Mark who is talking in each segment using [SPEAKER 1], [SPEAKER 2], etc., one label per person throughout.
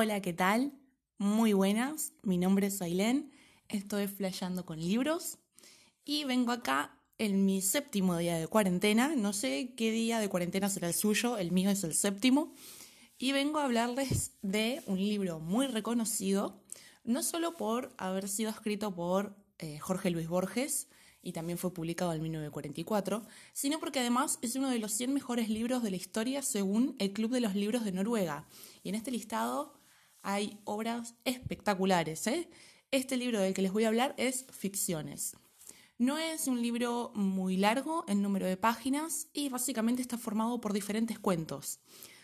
[SPEAKER 1] Hola, ¿qué tal? Muy buenas, mi nombre es Ailén, estoy flasheando con libros y vengo acá en mi séptimo día de cuarentena. No sé qué día de cuarentena será el suyo, el mío es el séptimo. Y vengo a hablarles de un libro muy reconocido, no solo por haber sido escrito por eh, Jorge Luis Borges, y también fue publicado en 1944, sino porque además es uno de los 100 mejores libros de la historia según el Club de los Libros de Noruega. Y en este listado hay obras espectaculares. ¿eh? Este libro del que les voy a hablar es Ficciones. No es un libro muy largo en número de páginas y básicamente está formado por diferentes cuentos.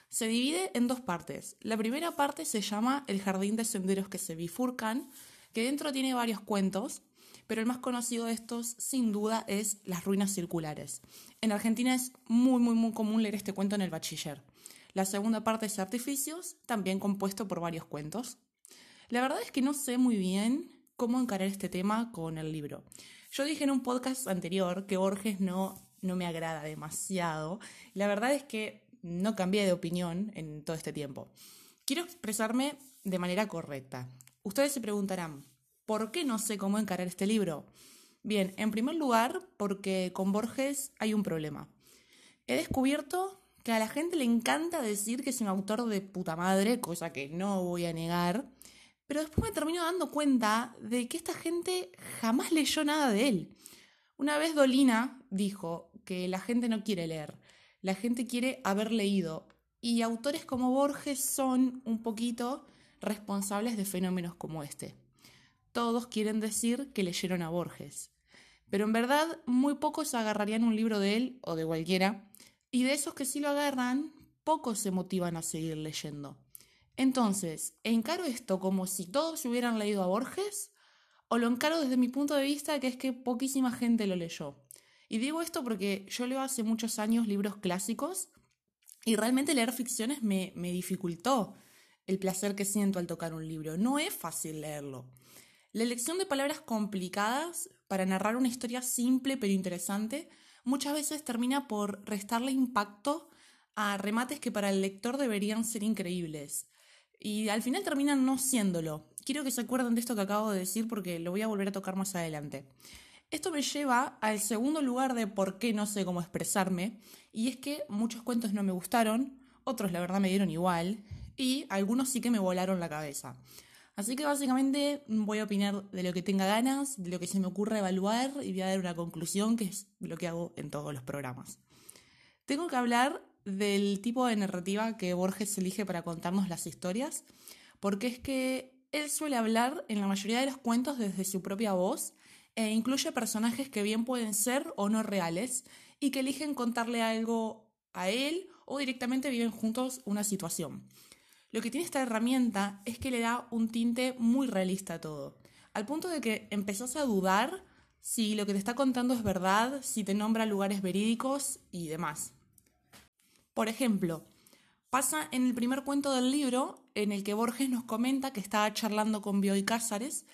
[SPEAKER 1] Se divide en dos partes. La primera parte se llama El jardín de senderos que se bifurcan, que dentro tiene varios cuentos, pero el más conocido de estos sin duda es Las ruinas circulares. En Argentina es muy muy muy común leer este cuento en el bachiller. La segunda parte es Artificios, también compuesto por varios cuentos. La verdad es que no sé muy bien cómo encarar este tema con el libro. Yo dije en un podcast anterior que Borges no, no me agrada demasiado. La verdad es que no cambié de opinión en todo este tiempo. Quiero expresarme de manera correcta. Ustedes se preguntarán, ¿por qué no sé cómo encarar este libro? Bien, en primer lugar, porque con Borges hay un problema. He descubierto que a la gente le encanta decir que es un autor de puta madre, cosa que no voy a negar, pero después me termino dando cuenta de que esta gente jamás leyó nada de él. Una vez Dolina dijo que la gente no quiere leer, la gente quiere haber leído. Y autores como Borges son un poquito responsables de fenómenos como este. Todos quieren decir que leyeron a Borges. Pero en verdad muy pocos agarrarían un libro de él o de cualquiera. Y de esos que sí lo agarran, pocos se motivan a seguir leyendo. Entonces, ¿encaro esto como si todos hubieran leído a Borges? ¿O lo encaro desde mi punto de vista que es que poquísima gente lo leyó? Y digo esto porque yo leo hace muchos años libros clásicos y realmente leer ficciones me, me dificultó el placer que siento al tocar un libro. No es fácil leerlo. La elección de palabras complicadas para narrar una historia simple pero interesante muchas veces termina por restarle impacto a remates que para el lector deberían ser increíbles y al final terminan no siéndolo. Quiero que se acuerden de esto que acabo de decir porque lo voy a volver a tocar más adelante. Esto me lleva al segundo lugar de por qué no sé cómo expresarme, y es que muchos cuentos no me gustaron, otros la verdad me dieron igual, y algunos sí que me volaron la cabeza. Así que básicamente voy a opinar de lo que tenga ganas, de lo que se me ocurra evaluar y voy a dar una conclusión, que es lo que hago en todos los programas. Tengo que hablar del tipo de narrativa que Borges elige para contarnos las historias, porque es que él suele hablar en la mayoría de los cuentos desde su propia voz e incluye personajes que bien pueden ser o no reales y que eligen contarle algo a él o directamente viven juntos una situación. Lo que tiene esta herramienta es que le da un tinte muy realista a todo, al punto de que empezás a dudar si lo que te está contando es verdad, si te nombra lugares verídicos y demás. Por ejemplo, pasa en el primer cuento del libro en el que Borges nos comenta que estaba charlando con Bioy Cázares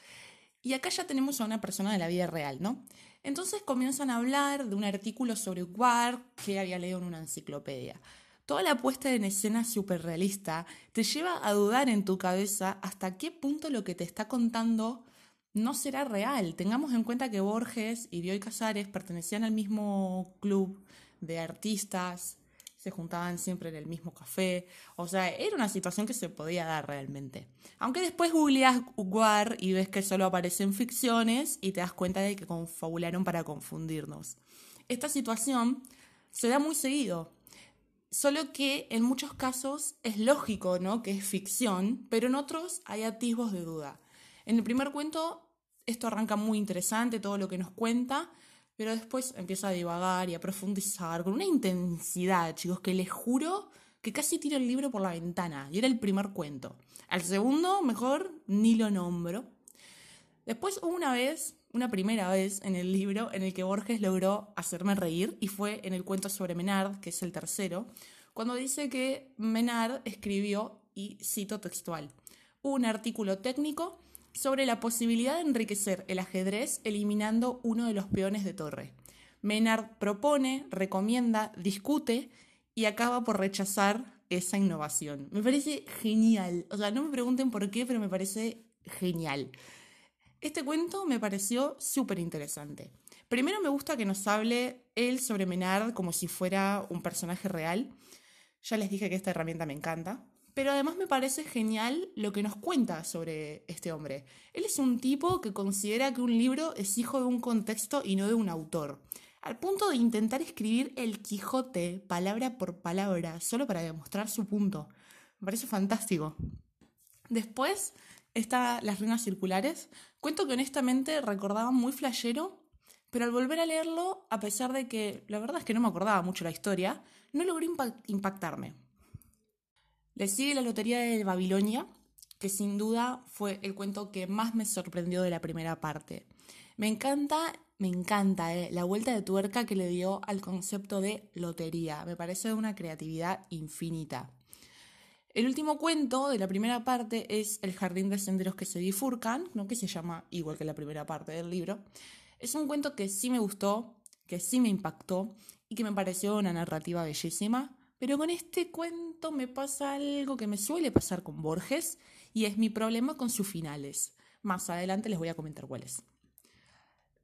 [SPEAKER 1] y acá ya tenemos a una persona de la vida real, ¿no? Entonces comienzan a hablar de un artículo sobre War que había leído en una enciclopedia. Toda la puesta en escena súper realista te lleva a dudar en tu cabeza hasta qué punto lo que te está contando no será real. Tengamos en cuenta que Borges y Bioy Casares pertenecían al mismo club de artistas se juntaban siempre en el mismo café. O sea, era una situación que se podía dar realmente. Aunque después googleas War y ves que solo aparecen ficciones y te das cuenta de que confabularon para confundirnos. Esta situación se da muy seguido. Solo que en muchos casos es lógico, ¿no? Que es ficción, pero en otros hay atisbos de duda. En el primer cuento esto arranca muy interesante, todo lo que nos cuenta, pero después empieza a divagar y a profundizar con una intensidad, chicos, que les juro que casi tiro el libro por la ventana. Y era el primer cuento. Al segundo, mejor, ni lo nombro. Después una vez, una primera vez en el libro en el que Borges logró hacerme reír y fue en el cuento sobre Menard, que es el tercero, cuando dice que Menard escribió, y cito textual, un artículo técnico sobre la posibilidad de enriquecer el ajedrez eliminando uno de los peones de torre. Menard propone, recomienda, discute y acaba por rechazar esa innovación. Me parece genial. O sea, no me pregunten por qué, pero me parece genial. Este cuento me pareció súper interesante. Primero me gusta que nos hable él sobre Menard como si fuera un personaje real. Ya les dije que esta herramienta me encanta. Pero además me parece genial lo que nos cuenta sobre este hombre. Él es un tipo que considera que un libro es hijo de un contexto y no de un autor. Al punto de intentar escribir el Quijote palabra por palabra, solo para demostrar su punto. Me parece fantástico. Después está Las Ruinas Circulares. Cuento que honestamente recordaba muy flashero, pero al volver a leerlo, a pesar de que la verdad es que no me acordaba mucho la historia, no logró impactarme. Le sigue La Lotería de Babilonia, que sin duda fue el cuento que más me sorprendió de la primera parte. Me encanta, me encanta eh, la vuelta de tuerca que le dio al concepto de lotería. Me parece una creatividad infinita. El último cuento de la primera parte es El jardín de senderos que se bifurcan, ¿no? que se llama igual que la primera parte del libro. Es un cuento que sí me gustó, que sí me impactó y que me pareció una narrativa bellísima. Pero con este cuento me pasa algo que me suele pasar con Borges y es mi problema con sus finales. Más adelante les voy a comentar cuáles.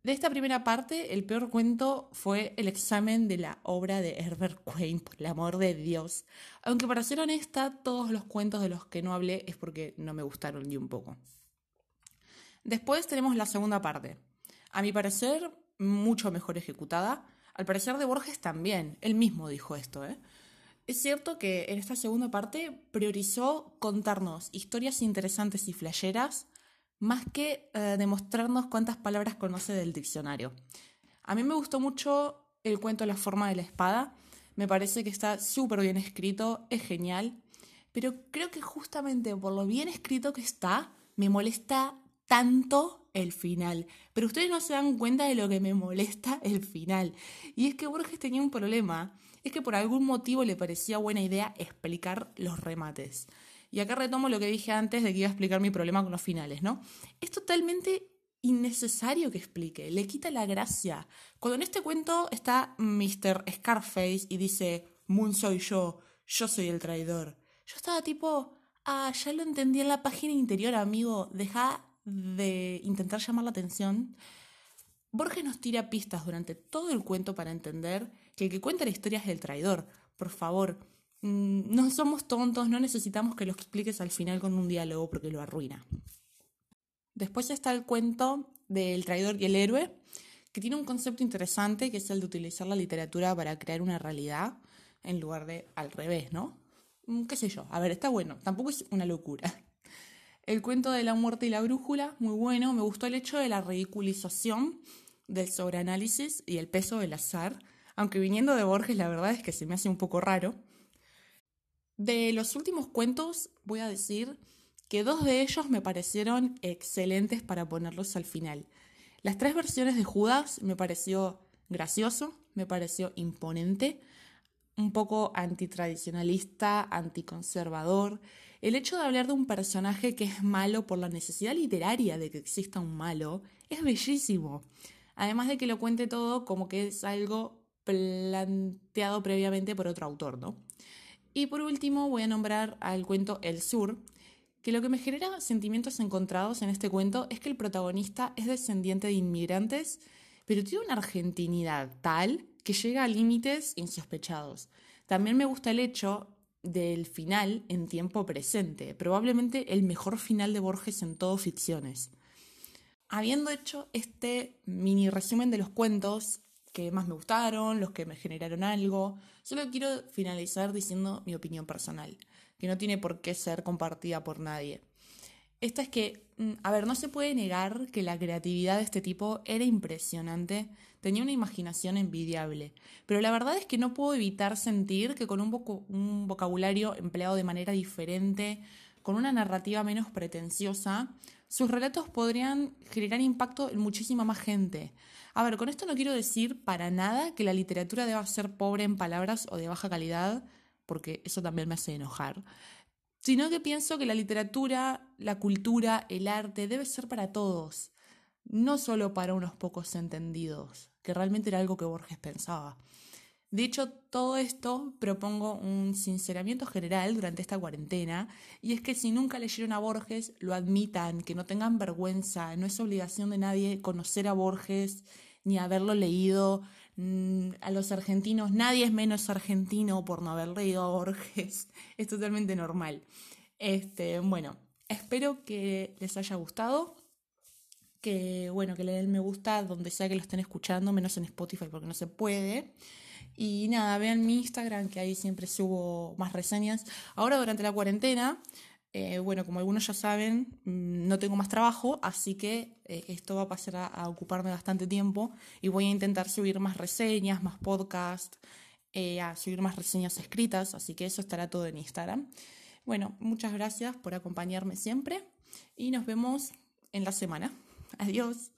[SPEAKER 1] De esta primera parte, el peor cuento fue el examen de la obra de Herbert Quain, por el amor de Dios. Aunque para ser honesta, todos los cuentos de los que no hablé es porque no me gustaron ni un poco. Después tenemos la segunda parte. A mi parecer, mucho mejor ejecutada. Al parecer de Borges también. Él mismo dijo esto, ¿eh? Es cierto que en esta segunda parte priorizó contarnos historias interesantes y flasheras más que eh, demostrarnos cuántas palabras conoce del diccionario. A mí me gustó mucho el cuento La forma de la espada, me parece que está súper bien escrito, es genial, pero creo que justamente por lo bien escrito que está, me molesta tanto el final. Pero ustedes no se dan cuenta de lo que me molesta el final. Y es que Borges tenía un problema, es que por algún motivo le parecía buena idea explicar los remates. Y acá retomo lo que dije antes de que iba a explicar mi problema con los finales, ¿no? Es totalmente innecesario que explique, le quita la gracia. Cuando en este cuento está Mr. Scarface y dice, Moon soy yo, yo soy el traidor. Yo estaba tipo, ah, ya lo entendí en la página interior, amigo, deja de intentar llamar la atención. Borges nos tira pistas durante todo el cuento para entender que el que cuenta la historia es el traidor. Por favor, no somos tontos, no necesitamos que lo expliques al final con un diálogo porque lo arruina. Después está el cuento del traidor y el héroe, que tiene un concepto interesante, que es el de utilizar la literatura para crear una realidad en lugar de al revés, ¿no? Mm, ¿Qué sé yo? A ver, está bueno, tampoco es una locura. El cuento de la muerte y la brújula, muy bueno. Me gustó el hecho de la ridiculización del sobreanálisis y el peso del azar, aunque viniendo de Borges la verdad es que se me hace un poco raro. De los últimos cuentos voy a decir que dos de ellos me parecieron excelentes para ponerlos al final. Las tres versiones de Judas me pareció gracioso, me pareció imponente, un poco antitradicionalista, anticonservador. El hecho de hablar de un personaje que es malo por la necesidad literaria de que exista un malo es bellísimo. Además de que lo cuente todo como que es algo planteado previamente por otro autor, ¿no? Y por último voy a nombrar al cuento El Sur, que lo que me genera sentimientos encontrados en este cuento es que el protagonista es descendiente de inmigrantes, pero tiene una argentinidad tal que llega a límites insospechados. También me gusta el hecho del final en tiempo presente, probablemente el mejor final de Borges en todo ficciones. Habiendo hecho este mini resumen de los cuentos, que más me gustaron, los que me generaron algo. Solo quiero finalizar diciendo mi opinión personal, que no tiene por qué ser compartida por nadie. Esta es que, mm, a ver, no se puede negar que la creatividad de este tipo era impresionante, tenía una imaginación envidiable, pero la verdad es que no puedo evitar sentir que con un, un vocabulario empleado de manera diferente, con una narrativa menos pretenciosa, sus relatos podrían generar impacto en muchísima más gente. A ver, con esto no quiero decir para nada que la literatura deba ser pobre en palabras o de baja calidad, porque eso también me hace enojar, sino que pienso que la literatura, la cultura, el arte debe ser para todos, no solo para unos pocos entendidos, que realmente era algo que Borges pensaba. De hecho, todo esto propongo un sinceramiento general durante esta cuarentena, y es que si nunca leyeron a Borges, lo admitan, que no tengan vergüenza, no es obligación de nadie conocer a Borges ni haberlo leído. Mm, a los argentinos, nadie es menos argentino por no haber leído a Borges, es totalmente normal. Este, bueno, espero que les haya gustado que bueno, que le den me gusta donde sea que lo estén escuchando, menos en Spotify porque no se puede. Y nada, vean mi Instagram, que ahí siempre subo más reseñas. Ahora durante la cuarentena, eh, bueno, como algunos ya saben, mm, no tengo más trabajo, así que eh, esto va a pasar a, ocuparme bastante tiempo y voy a intentar subir más reseñas, más podcasts, eh, a subir más reseñas escritas, así que eso estará todo en Instagram. Bueno, muchas gracias por acompañarme siempre y nos vemos en la semana. Adiós.